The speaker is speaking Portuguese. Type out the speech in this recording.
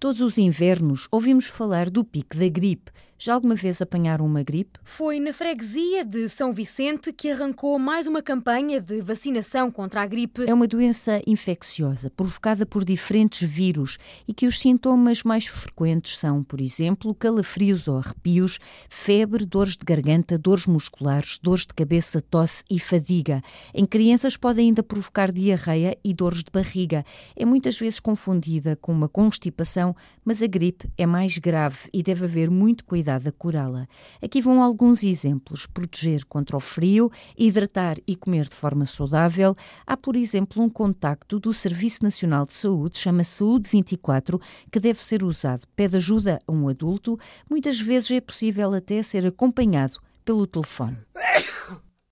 Todos os invernos ouvimos falar do pico da gripe. Já alguma vez apanharam uma gripe? Foi na freguesia de São Vicente que arrancou mais uma campanha de vacinação contra a gripe. É uma doença infecciosa provocada por diferentes vírus e que os sintomas mais frequentes são, por exemplo, calafrios ou arrepios, febre, dores de garganta, dores musculares, dores de cabeça, tosse e fadiga. Em crianças pode ainda provocar diarreia e dores de barriga. É muitas vezes confundida com uma constipação, mas a gripe é mais grave e deve haver muito cuidado a curá-la. Aqui vão alguns exemplos: proteger contra o frio, hidratar e comer de forma saudável. Há, por exemplo, um contacto do Serviço Nacional de Saúde, chama Saúde 24, que deve ser usado. Pede ajuda a um adulto. Muitas vezes é possível até ser acompanhado pelo telefone.